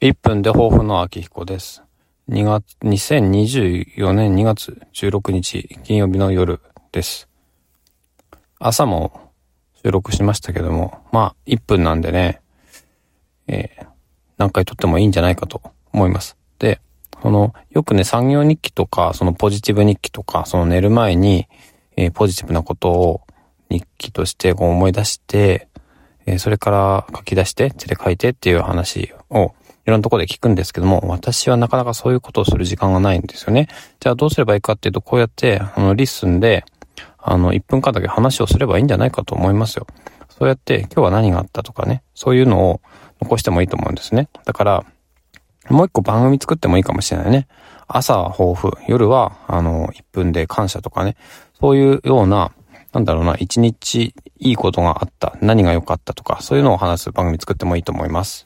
1分で抱負の秋彦です。2月、2024年2月16日金曜日の夜です。朝も収録しましたけども、まあ1分なんでね、えー、何回撮ってもいいんじゃないかと思います。で、その、よくね、産業日記とか、そのポジティブ日記とか、その寝る前に、えー、ポジティブなことを日記としてこう思い出して、え、それから書き出して、手で書いてっていう話をいろんなとこで聞くんですけども、私はなかなかそういうことをする時間がないんですよね。じゃあどうすればいいかっていうと、こうやって、あの、リッスンで、あの、1分間だけ話をすればいいんじゃないかと思いますよ。そうやって、今日は何があったとかね、そういうのを残してもいいと思うんですね。だから、もう一個番組作ってもいいかもしれないね。朝は抱負、夜は、あの、1分で感謝とかね、そういうような、なんだろうな、一日いいことがあった、何が良かったとか、そういうのを話す番組作ってもいいと思います。